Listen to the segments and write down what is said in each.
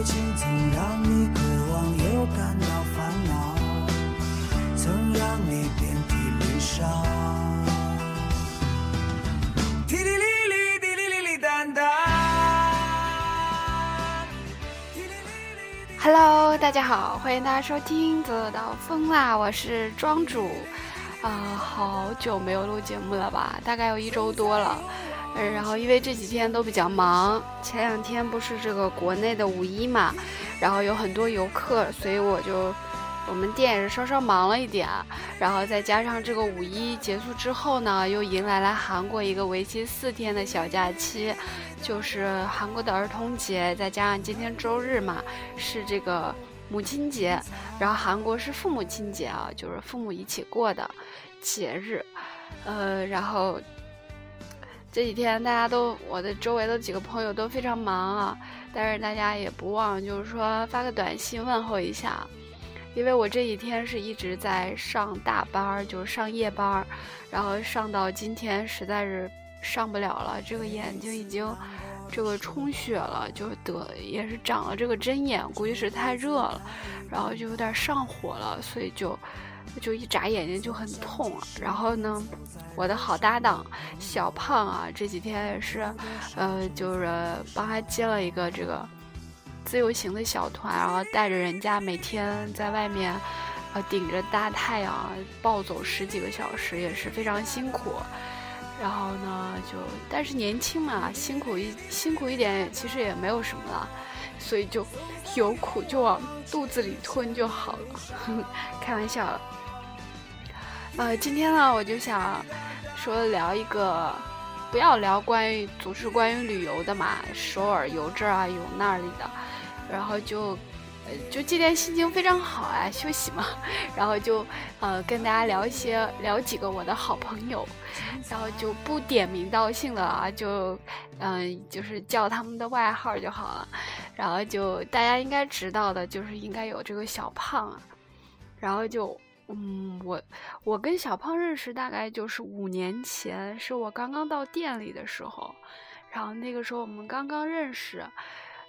爱情曾让你渴望又感到烦恼，曾让你遍体鳞伤。滴哩哩哩，滴哩哩哩当当。滴哩哩哩 Hello，大家好，欢迎大家收听《走走到疯啦》，我是庄主。啊、好久没有录节目了吧？大概有一周多了。嗯，然后因为这几天都比较忙，前两天不是这个国内的五一嘛，然后有很多游客，所以我就我们店也是稍稍忙了一点。然后再加上这个五一结束之后呢，又迎来了韩国一个为期四天的小假期，就是韩国的儿童节，再加上今天周日嘛，是这个母亲节，然后韩国是父母亲节啊，就是父母一起过的节日，呃，然后这几天大家都，我的周围的几个朋友都非常忙啊，但是大家也不忘就是说发个短信问候一下，因为我这几天是一直在上大班儿，就是上夜班儿，然后上到今天实在是上不了了，这个眼睛已经这个充血了，就得也是长了这个针眼，估计是太热了，然后就有点上火了，所以就就一眨眼睛就很痛啊。然后呢，我的好搭档小胖啊，这几天也是，呃，就是帮他接了一个这个自由行的小团，然后带着人家每天在外面。呃，顶着大太阳暴走十几个小时也是非常辛苦。然后呢，就但是年轻嘛，辛苦一辛苦一点，其实也没有什么了，所以就有苦就往肚子里吞就好了，开玩笑了。呃，今天呢，我就想说聊一个，不要聊关于总是关于旅游的嘛，首尔游这儿啊，游那里的，然后就。呃，就今天心情非常好啊，休息嘛，然后就呃跟大家聊一些聊几个我的好朋友，然后就不点名道姓的啊，就嗯、就是叫他们的外号就好了，然后就大家应该知道的，就是应该有这个小胖啊，然后就嗯我我跟小胖认识大概就是五年前，是我刚刚到店里的时候，然后那个时候我们刚刚认识。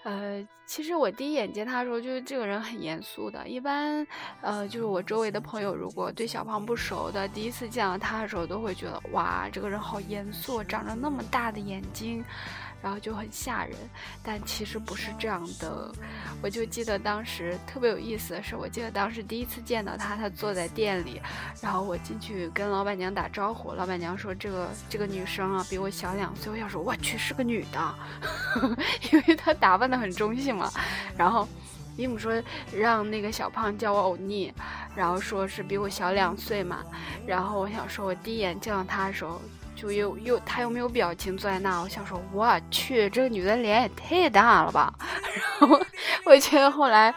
呃，其实我第一眼见他的时候，就是这个人很严肃的。一般，呃，就是我周围的朋友，如果对小胖不熟的，第一次见到他的时候，都会觉得哇，这个人好严肃，长着那么大的眼睛，然后就很吓人。但其实不是这样的。我就记得当时特别有意思的是，我记得当时第一次见到他，他坐在店里，然后我进去跟老板娘打招呼，老板娘说这个这个女生啊比我小两岁，我想说我去是个女的，因为她打扮的很中性嘛。然后姨母说让那个小胖叫我欧尼，然后说是比我小两岁嘛。然后我想说，我第一眼见到她的时候。就又又他又没有表情坐在那，我想说，我去，这个女的脸也太大了吧。然后我觉得后来，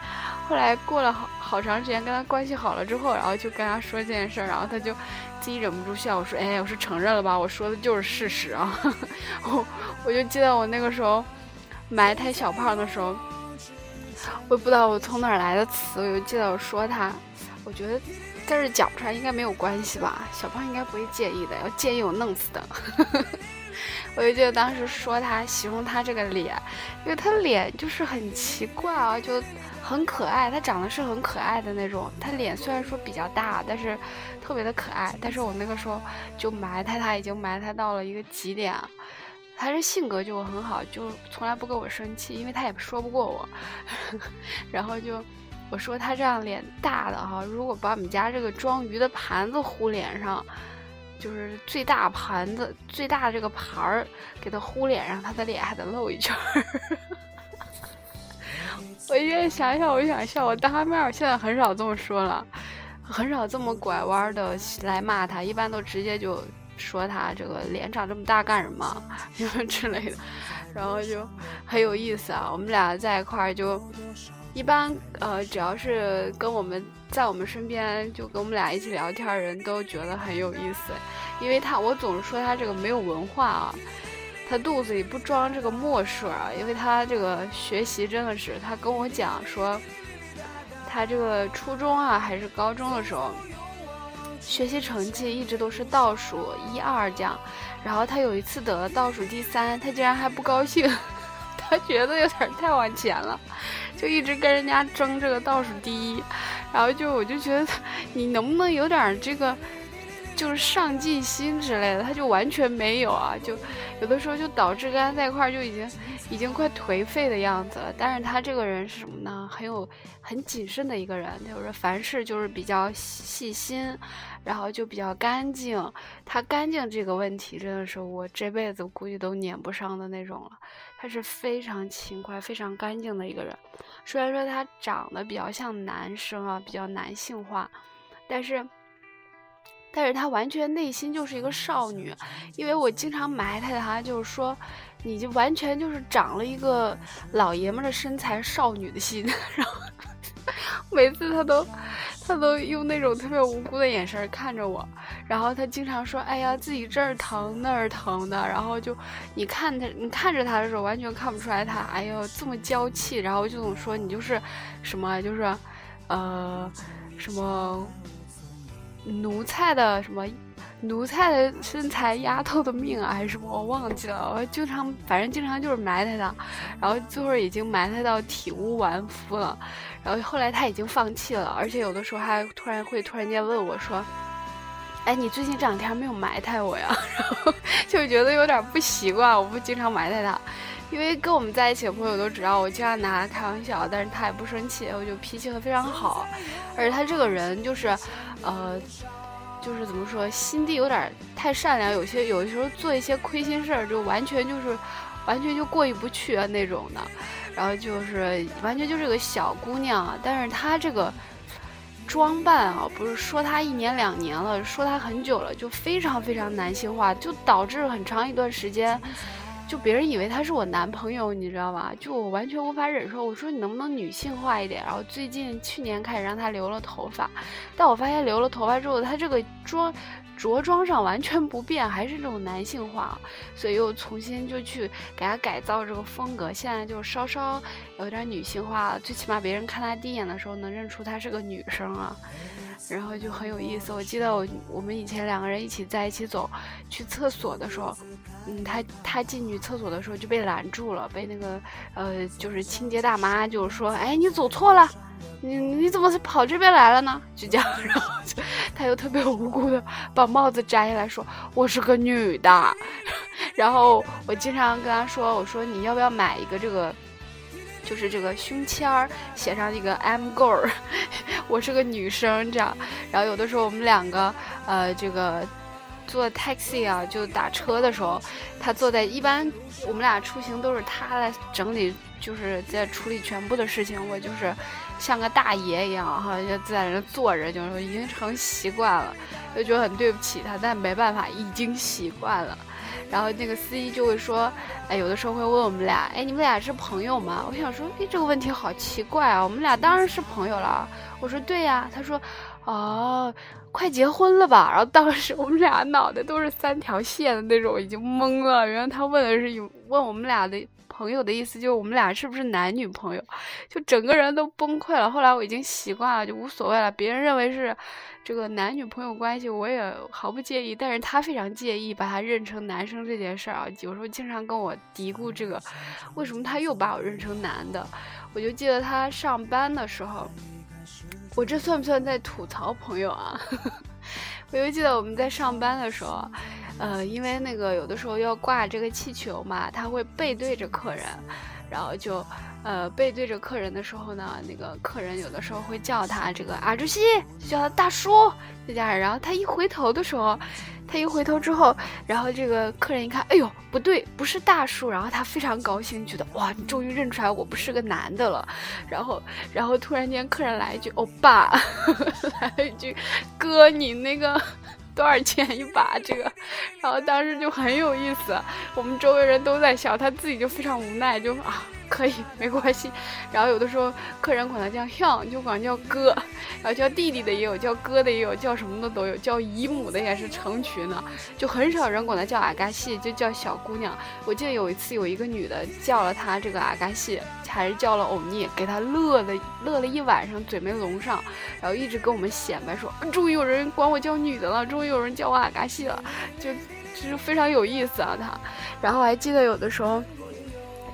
后来过了好好长时间，跟他关系好了之后，然后就跟他说这件事儿，然后他就自己忍不住笑，我说，哎，我说承认了吧，我说的就是事实啊。我我就记得我那个时候埋汰小胖的时候，我也不知道我从哪儿来的词，我就记得我说他，我觉得。但是讲不出来应该没有关系吧？小胖应该不会介意的，要介意我弄死的。我就记得当时说他，形容他这个脸，因为他脸就是很奇怪啊，就很可爱。他长得是很可爱的那种，他脸虽然说比较大，但是特别的可爱。但是我那个时候就埋汰他，已经埋汰到了一个极点。他这性格就很好，就从来不跟我生气，因为他也说不过我。然后就。我说他这样脸大的哈，如果把我们家这个装鱼的盘子糊脸上，就是最大盘子最大的这个盘儿给他糊脸上，他的脸还得露一圈儿。我现在想想，我就想笑。我当面我现在很少这么说了，很少这么拐弯的来骂他，一般都直接就说他这个脸长这么大干什么，因 为之类的。然后就很有意思啊。我们俩在一块儿就一般呃，只要是跟我们在我们身边就跟我们俩一起聊天的人都觉得很有意思，因为他我总是说他这个没有文化啊。他肚子里不装这个墨水啊，因为他这个学习真的是，他跟我讲说，他这个初中啊还是高中的时候，学习成绩一直都是倒数一二这样，然后他有一次得了倒数第三，他竟然还不高兴，他觉得有点太往前了，就一直跟人家争这个倒数第一，然后就我就觉得你能不能有点这个。就是上进心之类的，他就完全没有啊，就有的时候就导致跟他在一块就已经已经快颓废的样子了。但是他这个人是什么呢？很有很谨慎的一个人，就是凡事就是比较细心，然后就比较干净。他干净这个问题真的是我这辈子估计都撵不上的那种了。他是非常勤快、非常干净的一个人。虽然说他长得比较像男生啊，比较男性化，但是。但是他完全内心就是一个少女，因为我经常埋汰他，就是说，你就完全就是长了一个老爷们的身材，少女的心。然后 每次他都，他都用那种特别无辜的眼神看着我。然后他经常说：“哎呀，自己这儿疼那儿疼的。”然后就你看他，你看着他的时候，完全看不出来他，哎呦这么娇气。然后就总说你就是什么，就是，呃，什么。奴才的什么，奴才的身材，丫头的命啊，还是什么？我忘记了。我经常，反正经常就是埋汰他，然后最后已经埋汰到体无完肤了。然后后来他已经放弃了，而且有的时候还突然会突然间问我说：“哎，你最近这两天没有埋汰我呀？” 然后就觉得有点不习惯，我不经常埋汰他，因为跟我们在一起的朋友都知道，我经常拿他开玩笑，但是他也不生气，我就脾气会非常好。而且他这个人就是。呃，就是怎么说，心地有点太善良，有些有的时候做一些亏心事儿，就完全就是完全就过意不去啊那种的。然后就是完全就是个小姑娘，但是她这个装扮啊，不是说她一年两年了，说她很久了，就非常非常男性化，就导致很长一段时间。就别人以为他是我男朋友，你知道吧？就我完全无法忍受。我说你能不能女性化一点？然后最近去年开始让他留了头发，但我发现留了头发之后，他这个妆着装上完全不变，还是这种男性化，所以又重新就去给他改造这个风格。现在就稍稍有点女性化了，最起码别人看他第一眼的时候能认出她是个女生啊。然后就很有意思。我记得我我们以前两个人一起在一起走去厕所的时候。嗯，他他进女厕所的时候就被拦住了，被那个呃，就是清洁大妈就说，哎，你走错了，你你怎么跑这边来了呢？就这样，然后就他又特别无辜的把帽子摘下来说，我是个女的。然后我经常跟他说，我说你要不要买一个这个，就是这个胸签儿，写上一个 M girl，我是个女生这样。然后有的时候我们两个呃这个。坐 taxi 啊，就打车的时候，他坐在一般我们俩出行都是他来整理，就是在处理全部的事情，我就是像个大爷一样哈，就在那坐着，就是已经成习惯了，就觉得很对不起他，但没办法，已经习惯了。然后那个司机就会说，哎，有的时候会问我们俩，哎，你们俩是朋友吗？我想说，哎，这个问题好奇怪啊，我们俩当然是朋友了。我说对呀，他说，哦。快结婚了吧？然后当时我们俩脑袋都是三条线的那种，已经懵了。原来他问的是有问我们俩的朋友的意思，就是我们俩是不是男女朋友？就整个人都崩溃了。后来我已经习惯了，就无所谓了。别人认为是这个男女朋友关系，我也毫不介意。但是他非常介意把他认成男生这件事儿啊，有时候经常跟我嘀咕这个，为什么他又把我认成男的？我就记得他上班的时候。我这算不算在吐槽朋友啊？我就记得我们在上班的时候，呃，因为那个有的时候要挂这个气球嘛，他会背对着客人，然后就。呃，背对着客人的时候呢，那个客人有的时候会叫他这个阿朱西，就叫他大叔，这家人。然后他一回头的时候，他一回头之后，然后这个客人一看，哎呦，不对，不是大叔。然后他非常高兴，觉得哇，你终于认出来我不是个男的了。然后，然后突然间客人来一句欧巴，来了一句哥，你那个多少钱一把这个？然后当时就很有意思，我们周围人都在笑，他自己就非常无奈，就啊。可以没关系，然后有的时候客人管他叫형就管叫哥，然后叫弟弟的也有，叫哥的也有，叫什么的都有，叫姨母的也是成群的，就很少人管他叫阿嘎西，就叫小姑娘。我记得有一次有一个女的叫了他这个阿嘎西，还是叫了欧尼，给他乐的乐了一晚上，嘴没拢上，然后一直跟我们显摆说，终于有人管我叫女的了，终于有人叫我阿嘎西了，就就是非常有意思啊他。然后还记得有的时候。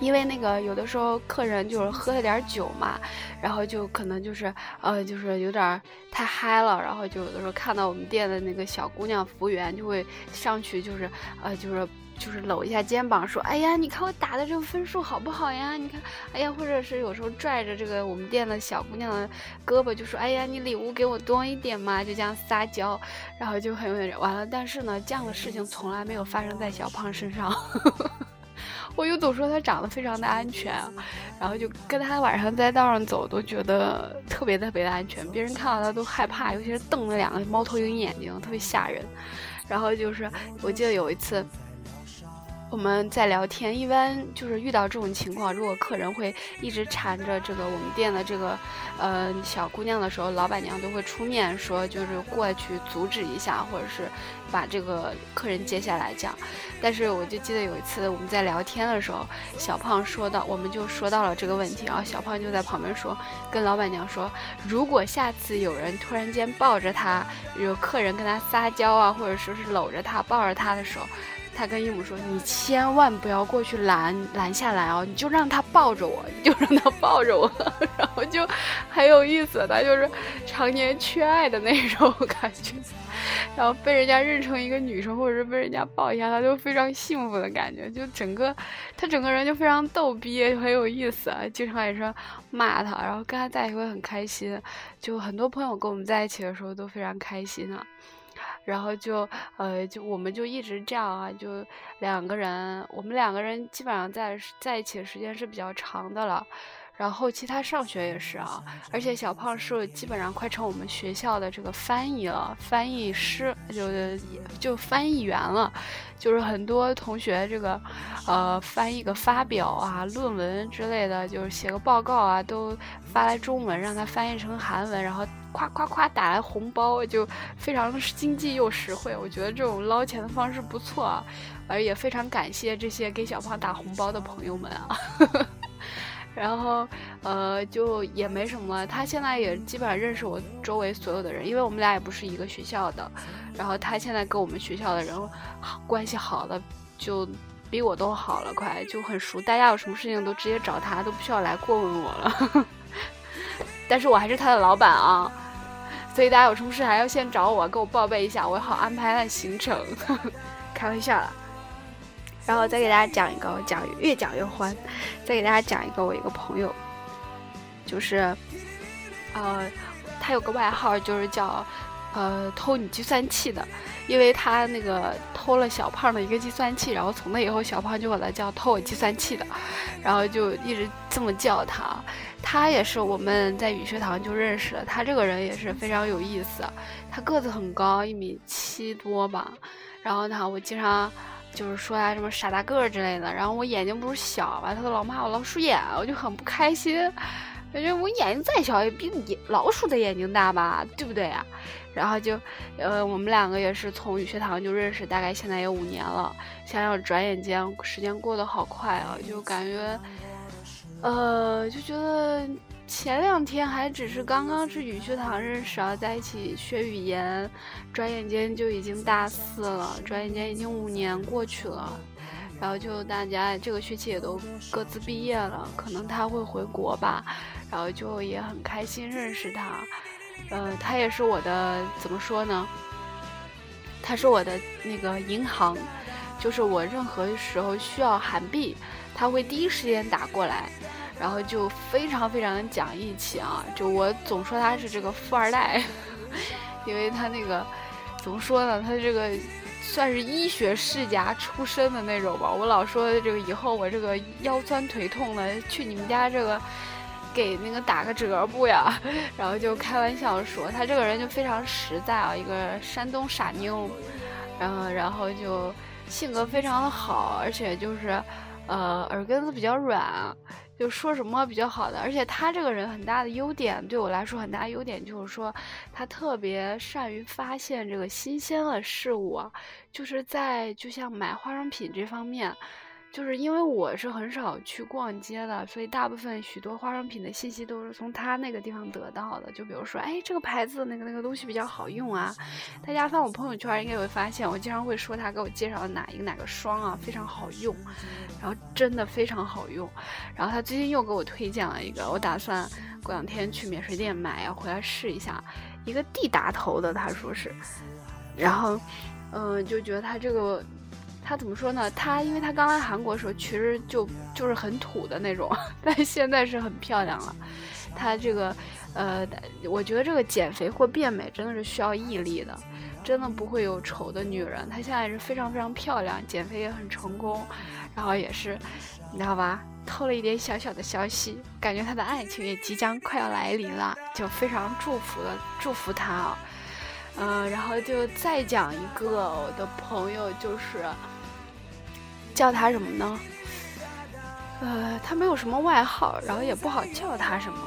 因为那个有的时候客人就是喝了点酒嘛，然后就可能就是呃就是有点太嗨了，然后就有的时候看到我们店的那个小姑娘服务员就会上去就是呃就是就是搂一下肩膀说，哎呀你看我打的这个分数好不好呀？你看，哎呀或者是有时候拽着这个我们店的小姑娘的胳膊就说，哎呀你礼物给我多一点嘛，就这样撒娇，然后就很有点完了。但是呢这样的事情从来没有发生在小胖身上。我又总说它长得非常的安全，然后就跟他晚上在道上走都觉得特别特别的安全，别人看到他都害怕，尤其是瞪那两个猫头鹰眼睛，特别吓人。然后就是我记得有一次。我们在聊天，一般就是遇到这种情况，如果客人会一直缠着这个我们店的这个，呃小姑娘的时候，老板娘都会出面说，就是过去阻止一下，或者是把这个客人接下来讲。但是我就记得有一次我们在聊天的时候，小胖说到，我们就说到了这个问题，然后小胖就在旁边说，跟老板娘说，如果下次有人突然间抱着他，有客人跟他撒娇啊，或者说是搂着他抱着他的时候。他跟姨母说：“你千万不要过去拦拦下来哦，你就让他抱着我，你就让他抱着我，然后就很有意思。他就是常年缺爱的那种 感觉，然后被人家认成一个女生，或者是被人家抱一下，他就非常幸福的感觉。就整个他整个人就非常逗逼，很有意思。经常也是骂他，然后跟他在一起会很开心。就很多朋友跟我们在一起的时候都非常开心啊。”然后就，呃，就我们就一直这样啊，就两个人，我们两个人基本上在在一起的时间是比较长的了。然后其他上学也是啊，而且小胖是基本上快成我们学校的这个翻译了，翻译师就就翻译员了，就是很多同学这个，呃，翻译个发表啊、论文之类的，就是写个报告啊，都发来中文，让他翻译成韩文，然后夸夸夸打来红包，就非常经济又实惠。我觉得这种捞钱的方式不错啊，而也非常感谢这些给小胖打红包的朋友们啊。然后，呃，就也没什么。他现在也基本上认识我周围所有的人，因为我们俩也不是一个学校的。然后他现在跟我们学校的人关系好的，就比我都好了，快就很熟。大家有什么事情都直接找他，都不需要来过问我了。但是我还是他的老板啊，所以大家有什么事还要先找我，给我报备一下，我好安排他的行程。开玩笑了。然后再给大家讲一个，我讲越讲越欢。再给大家讲一个，我一个朋友，就是，呃，他有个外号，就是叫，呃，偷你计算器的，因为他那个偷了小胖的一个计算器，然后从那以后，小胖就管他叫偷我计算器的，然后就一直这么叫他。他也是我们在语学堂就认识的，他这个人也是非常有意思，他个子很高，一米七多吧，然后呢，我经常。就是说他什么傻大个儿之类的，然后我眼睛不是小嘛，他都老骂我老鼠眼，我就很不开心。感觉我眼睛再小也比你老鼠的眼睛大吧，对不对啊？然后就，呃，我们两个也是从语学堂就认识，大概现在有五年了。想想转眼间时间过得好快啊，就感觉，呃，就觉得。前两天还只是刚刚是语学堂认识啊，在一起学语言，转眼间就已经大四了，转眼间已经五年过去了，然后就大家这个学期也都各自毕业了，可能他会回国吧，然后就也很开心认识他，呃，他也是我的怎么说呢？他是我的那个银行，就是我任何时候需要韩币，他会第一时间打过来。然后就非常非常的讲义气啊！就我总说他是这个富二代，因为他那个怎么说呢？他这个算是医学世家出身的那种吧。我老说这个以后我这个腰酸腿痛的，去你们家这个给那个打个折不呀？然后就开玩笑说，他这个人就非常实在啊，一个山东傻妞，然后然后就性格非常的好，而且就是呃耳根子比较软。就说什么比较好的，而且他这个人很大的优点，对我来说很大优点就是说，他特别善于发现这个新鲜的事物，就是在就像买化妆品这方面。就是因为我是很少去逛街的，所以大部分许多化妆品的信息都是从他那个地方得到的。就比如说，哎，这个牌子那个那个东西比较好用啊。大家翻我朋友圈应该会发现，我经常会说他给我介绍的哪一个哪个霜啊非常好用，然后真的非常好用。然后他最近又给我推荐了一个，我打算过两天去免税店买，要回来试一下。一个 D 打头的，他说是，然后，嗯，就觉得他这个。他怎么说呢？他因为他刚来韩国的时候，其实就就是很土的那种，但现在是很漂亮了。他这个，呃，我觉得这个减肥或变美真的是需要毅力的，真的不会有丑的女人。她现在是非常非常漂亮，减肥也很成功，然后也是，你知道吧？透了一点小小的消息，感觉她的爱情也即将快要来临了，就非常祝福的祝福她啊。嗯，然后就再讲一个我的朋友，就是叫他什么呢？呃，他没有什么外号，然后也不好叫他什么。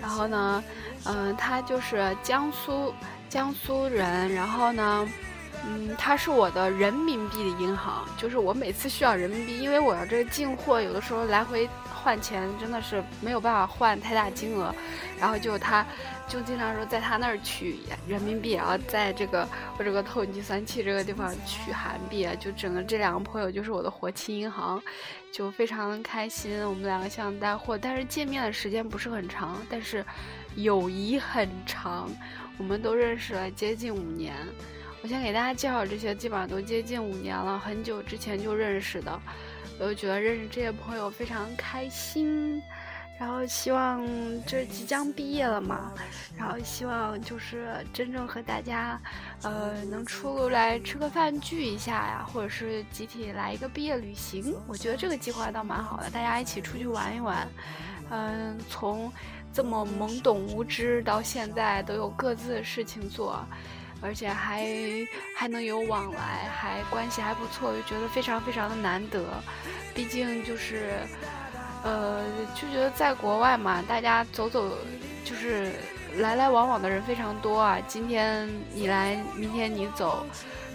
然后呢，嗯，他就是江苏江苏人，然后呢，嗯，他是我的人民币的银行，就是我每次需要人民币，因为我要这个进货，有的时候来回换钱真的是没有办法换太大金额，然后就他。就经常说在他那儿取人民币，然后在这个我这个透计算器这个地方取韩币，就整个这两个朋友就是我的活期银行，就非常的开心。我们两个像带货，但是见面的时间不是很长，但是友谊很长。我们都认识了接近五年。我先给大家介绍这些，基本上都接近五年了，很久之前就认识的。我就觉得认识这些朋友非常开心。然后希望就是即将毕业了嘛，然后希望就是真正和大家，呃，能出来吃个饭聚一下呀，或者是集体来一个毕业旅行。我觉得这个计划倒蛮好的，大家一起出去玩一玩。嗯，从这么懵懂无知到现在都有各自的事情做，而且还还能有往来，还关系还不错，就觉得非常非常的难得。毕竟就是。呃，就觉得在国外嘛，大家走走，就是来来往往的人非常多啊。今天你来，明天你走，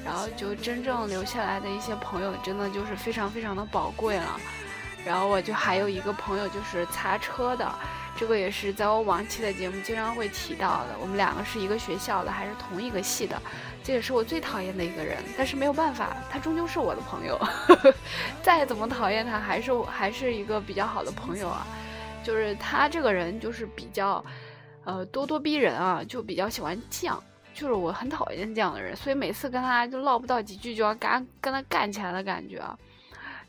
然后就真正留下来的一些朋友，真的就是非常非常的宝贵了。然后我就还有一个朋友，就是擦车的，这个也是在我往期的节目经常会提到的。我们两个是一个学校的，还是同一个系的。这也是我最讨厌的一个人，但是没有办法，他终究是我的朋友。再怎么讨厌他，还是还是一个比较好的朋友啊。就是他这个人就是比较，呃，咄咄逼人啊，就比较喜欢犟，就是我很讨厌这样的人，所以每次跟他就唠不到几句就要干跟他干起来的感觉啊。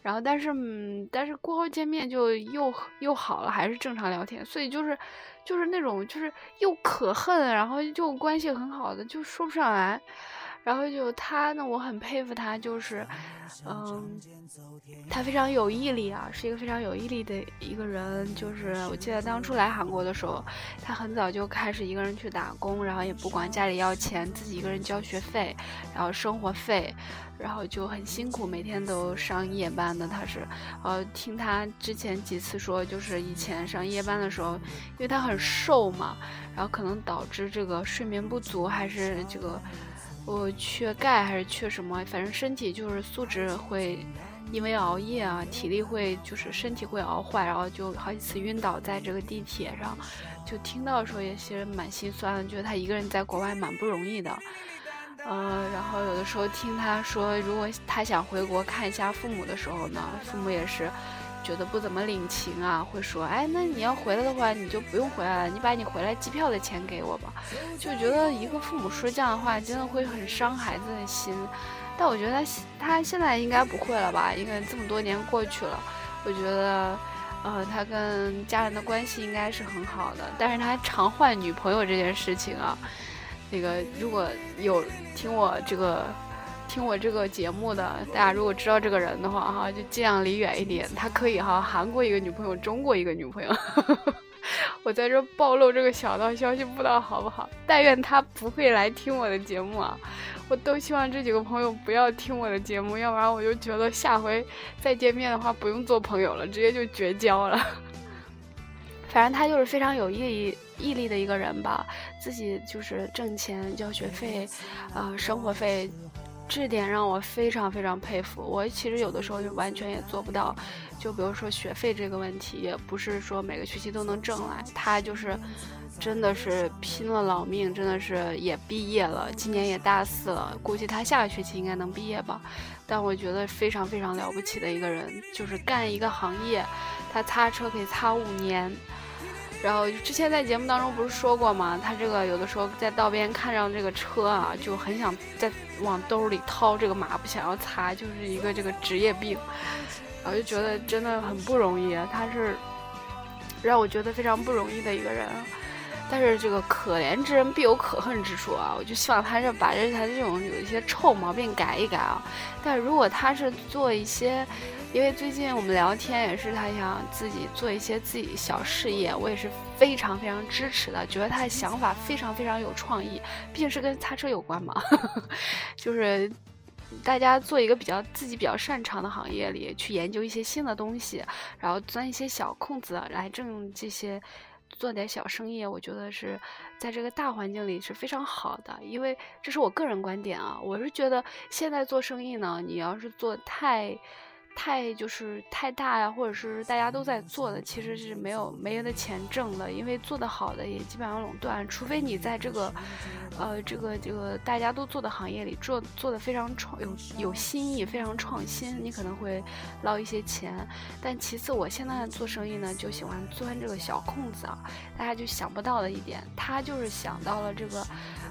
然后但是嗯，但是过后见面就又又好了，还是正常聊天，所以就是。就是那种，就是又可恨，然后就关系很好的，就说不上来。然后就他呢，我很佩服他，就是，嗯，他非常有毅力啊，是一个非常有毅力的一个人。就是我记得当初来韩国的时候，他很早就开始一个人去打工，然后也不管家里要钱，自己一个人交学费，然后生活费。然后就很辛苦，每天都上夜班的。他是，呃，听他之前几次说，就是以前上夜班的时候，因为他很瘦嘛，然后可能导致这个睡眠不足，还是这个，我缺钙还是缺什么，反正身体就是素质会因为熬夜啊，体力会就是身体会熬坏，然后就好几次晕倒在这个地铁上，就听到的时候也其实蛮心酸的，觉得他一个人在国外蛮不容易的。嗯，然后有的时候听他说，如果他想回国看一下父母的时候呢，父母也是觉得不怎么领情啊，会说，哎，那你要回来的话，你就不用回来了，你把你回来机票的钱给我吧。就觉得一个父母说这样的话，真的会很伤孩子的心。但我觉得他他现在应该不会了吧，因为这么多年过去了，我觉得，呃，他跟家人的关系应该是很好的。但是他常换女朋友这件事情啊。那个如果有听我这个听我这个节目的大家，如果知道这个人的话哈，就尽量离远一点。他可以哈，韩国一个女朋友，中国一个女朋友，我在这暴露这个小道消息，不知道好不好？但愿他不会来听我的节目啊！我都希望这几个朋友不要听我的节目，要不然我就觉得下回再见面的话不用做朋友了，直接就绝交了。反正他就是非常有毅力毅力的一个人吧，自己就是挣钱交学费，呃，生活费。这点让我非常非常佩服。我其实有的时候就完全也做不到，就比如说学费这个问题，也不是说每个学期都能挣来。他就是真的是拼了老命，真的是也毕业了，今年也大四了，估计他下个学期应该能毕业吧。但我觉得非常非常了不起的一个人，就是干一个行业，他擦车可以擦五年。然后之前在节目当中不是说过吗？他这个有的时候在道边看上这个车啊，就很想再往兜里掏这个抹布，想要擦，就是一个这个职业病。然后就觉得真的很不容易，他是让我觉得非常不容易的一个人。但是这个可怜之人必有可恨之处啊！我就希望他是把这他这种有一些臭毛病改一改啊。但如果他是做一些。因为最近我们聊天也是，他想自己做一些自己小事业，我也是非常非常支持的，觉得他的想法非常非常有创意，毕竟是跟擦车有关嘛，就是大家做一个比较自己比较擅长的行业里去研究一些新的东西，然后钻一些小空子来挣这些，做点小生意，我觉得是在这个大环境里是非常好的，因为这是我个人观点啊，我是觉得现在做生意呢，你要是做太。太就是太大呀，或者是大家都在做的，其实是没有没人的钱挣的，因为做得好的也基本上垄断，除非你在这个，呃，这个这个大家都做的行业里做做的非常创有有新意，非常创新，你可能会捞一些钱。但其次，我现在做生意呢，就喜欢钻这个小空子啊，大家就想不到的一点，他就是想到了这个。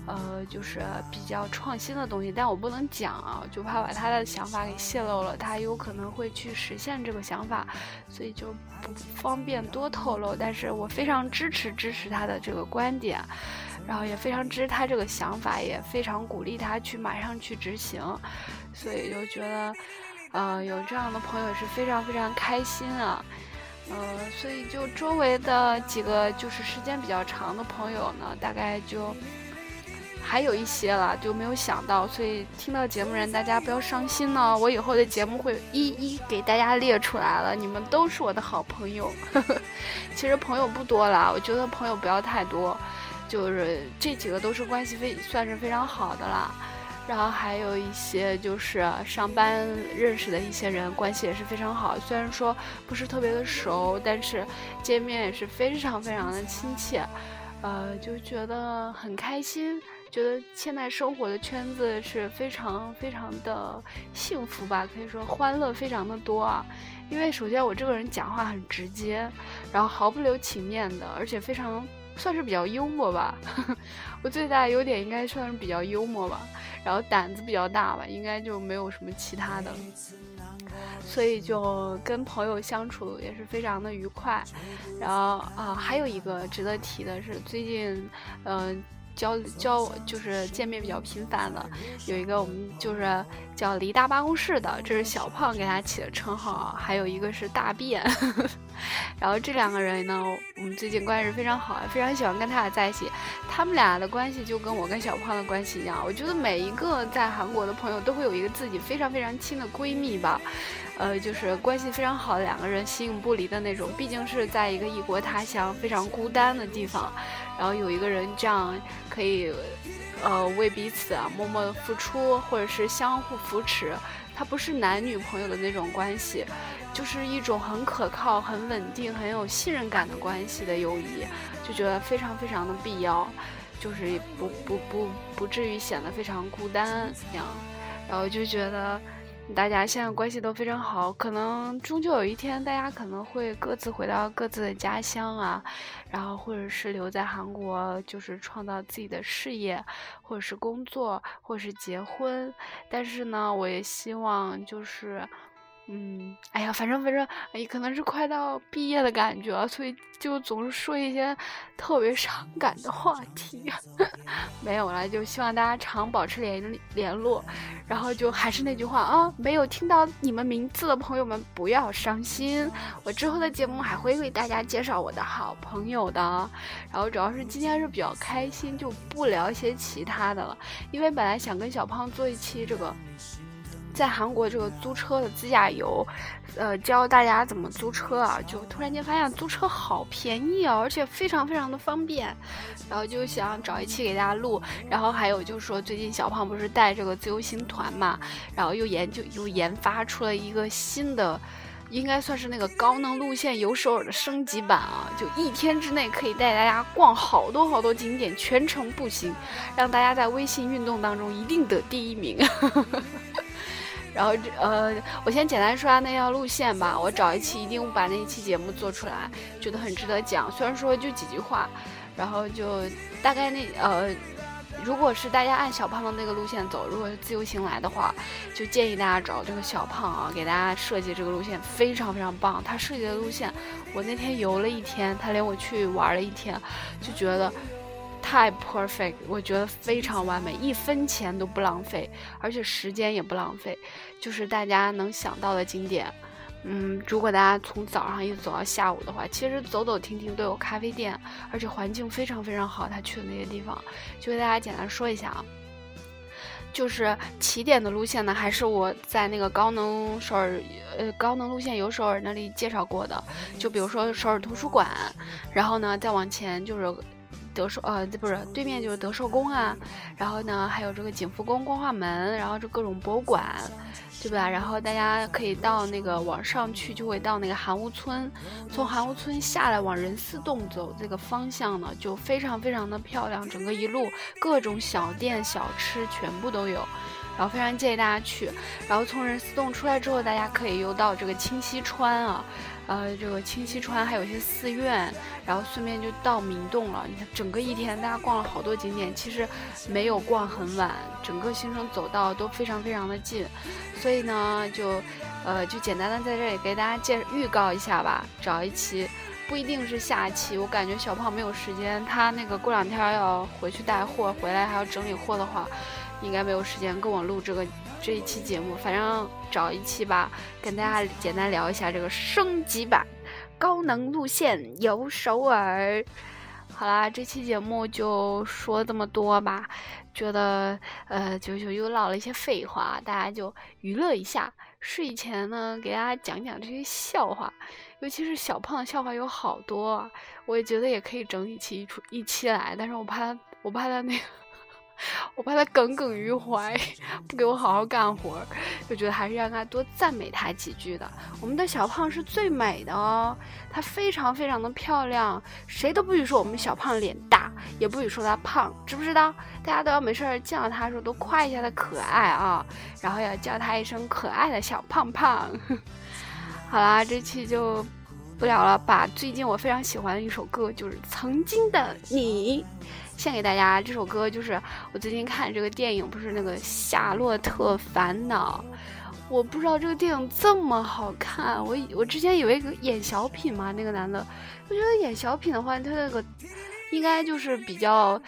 呃，就是比较创新的东西，但我不能讲啊，就怕把他的想法给泄露了，他有可能会去实现这个想法，所以就不方便多透露。但是我非常支持支持他的这个观点，然后也非常支持他这个想法，也非常鼓励他去马上去执行，所以就觉得，呃，有这样的朋友是非常非常开心啊，呃，所以就周围的几个就是时间比较长的朋友呢，大概就。还有一些了，就没有想到，所以听到节目人，大家不要伤心呢。我以后的节目会一一给大家列出来了，你们都是我的好朋友。其实朋友不多啦，我觉得朋友不要太多，就是这几个都是关系非算是非常好的啦。然后还有一些就是上班认识的一些人，关系也是非常好。虽然说不是特别的熟，但是见面也是非常非常的亲切，呃，就觉得很开心。觉得现在生活的圈子是非常非常的幸福吧，可以说欢乐非常的多啊。因为首先我这个人讲话很直接，然后毫不留情面的，而且非常算是比较幽默吧。我最大的优点应该算是比较幽默吧，然后胆子比较大吧，应该就没有什么其他的。所以就跟朋友相处也是非常的愉快。然后啊，还有一个值得提的是，最近嗯。交交就是见面比较频繁的，有一个我们就是叫离大办公室的，这是小胖给他起的称号，还有一个是大便，然后这两个人呢，我们最近关系非常好，非常喜欢跟他俩在一起。他们俩的关系就跟我跟小胖的关系一样，我觉得每一个在韩国的朋友都会有一个自己非常非常亲的闺蜜吧。呃，就是关系非常好两个人，形影不离的那种。毕竟是在一个异国他乡、非常孤单的地方，然后有一个人这样可以，呃，为彼此啊默默的付出，或者是相互扶持。他不是男女朋友的那种关系，就是一种很可靠、很稳定、很有信任感的关系的友谊，就觉得非常非常的必要，就是不不不不至于显得非常孤单那样。然后就觉得。大家现在关系都非常好，可能终究有一天，大家可能会各自回到各自的家乡啊，然后或者是留在韩国，就是创造自己的事业，或者是工作，或者是结婚。但是呢，我也希望就是，嗯，哎呀，反正反正，哎，可能是快到毕业的感觉，所以就总是说一些特别伤感的话题。没有了，就希望大家常保持联联络。然后就还是那句话啊，没有听到你们名字的朋友们不要伤心，我之后的节目还会为大家介绍我的好朋友的。然后主要是今天是比较开心，就不聊一些其他的了，因为本来想跟小胖做一期这个。在韩国这个租车的自驾游，呃，教大家怎么租车啊，就突然间发现租车好便宜啊，而且非常非常的方便，然后就想找一期给大家录。然后还有就是说，最近小胖不是带这个自由行团嘛，然后又研究又研发出了一个新的，应该算是那个高能路线有首尔的升级版啊，就一天之内可以带大家逛好多好多景点，全程步行，让大家在微信运动当中一定得第一名。然后这呃，我先简单说下那条路线吧。我找一期一定把那一期节目做出来，觉得很值得讲。虽然说就几句话，然后就大概那呃，如果是大家按小胖的那个路线走，如果是自由行来的话，就建议大家找这个小胖啊，给大家设计这个路线非常非常棒。他设计的路线，我那天游了一天，他连我去玩了一天，就觉得。太 perfect，我觉得非常完美，一分钱都不浪费，而且时间也不浪费，就是大家能想到的景点，嗯，如果大家从早上一直走到下午的话，其实走走停停都有咖啡店，而且环境非常非常好。他去的那些地方，就给大家简单说一下啊，就是起点的路线呢，还是我在那个高能首尔，呃，高能路线游首尔那里介绍过的，就比如说首尔图书馆，然后呢再往前就是。德寿呃，不是对面就是德寿宫啊，然后呢还有这个景福宫光化门，然后这各种博物馆，对吧？然后大家可以到那个往上去，就会到那个韩屋村，从韩屋村下来往仁寺洞走这个方向呢，就非常非常的漂亮，整个一路各种小店小吃全部都有，然后非常建议大家去。然后从仁寺洞出来之后，大家可以游到这个清溪川啊。呃，这个清溪川还有一些寺院，然后顺便就到明洞了。你看，整个一天大家逛了好多景点，其实没有逛很晚，整个行程走道都非常非常的近，所以呢，就呃就简单的在这里给大家介预告一下吧。找一期，不一定是下期，我感觉小胖没有时间，他那个过两天要回去带货，回来还要整理货的话，应该没有时间跟我录这个。这一期节目，反正找一期吧，跟大家简单聊一下这个升级版高能路线游首尔。好啦，这期节目就说这么多吧，觉得呃，九九又唠了一些废话，大家就娱乐一下。睡前呢，给大家讲讲这些笑话，尤其是小胖的笑话有好多，我也觉得也可以整理起一出一期来，但是我怕，我怕他那个。我怕他耿耿于怀，不给我好好干活，就觉得还是让他多赞美他几句的。我们的小胖是最美的哦，她非常非常的漂亮，谁都不许说我们小胖脸大，也不许说她胖，知不知道？大家都要没事见到她的时候都夸一下她可爱啊，然后要叫她一声可爱的小胖胖。好啦，这期就不聊了，把最近我非常喜欢的一首歌，就是《曾经的你》。献给大家这首歌，就是我最近看这个电影，不是那个《夏洛特烦恼》。我不知道这个电影这么好看，我我之前以为演小品嘛，那个男的，我觉得演小品的话，他那个应该就是比较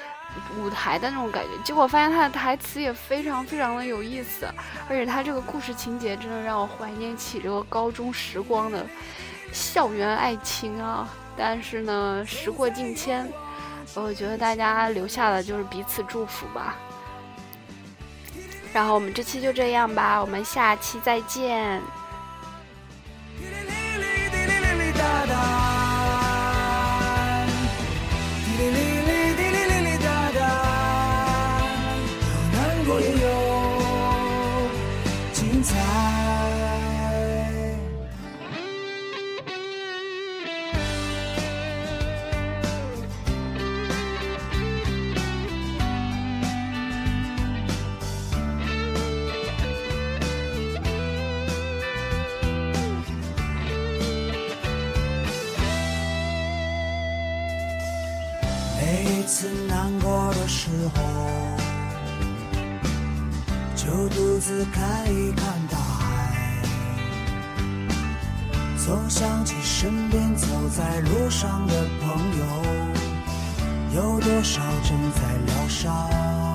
舞台的那种感觉。结果发现他的台词也非常非常的有意思，而且他这个故事情节真的让我怀念起这个高中时光的校园爱情啊！但是呢，时过境迁。我觉得大家留下的就是彼此祝福吧。然后我们这期就这样吧，我们下期再见。看一看大海总想起身边走在路上的朋友有多少正在疗伤？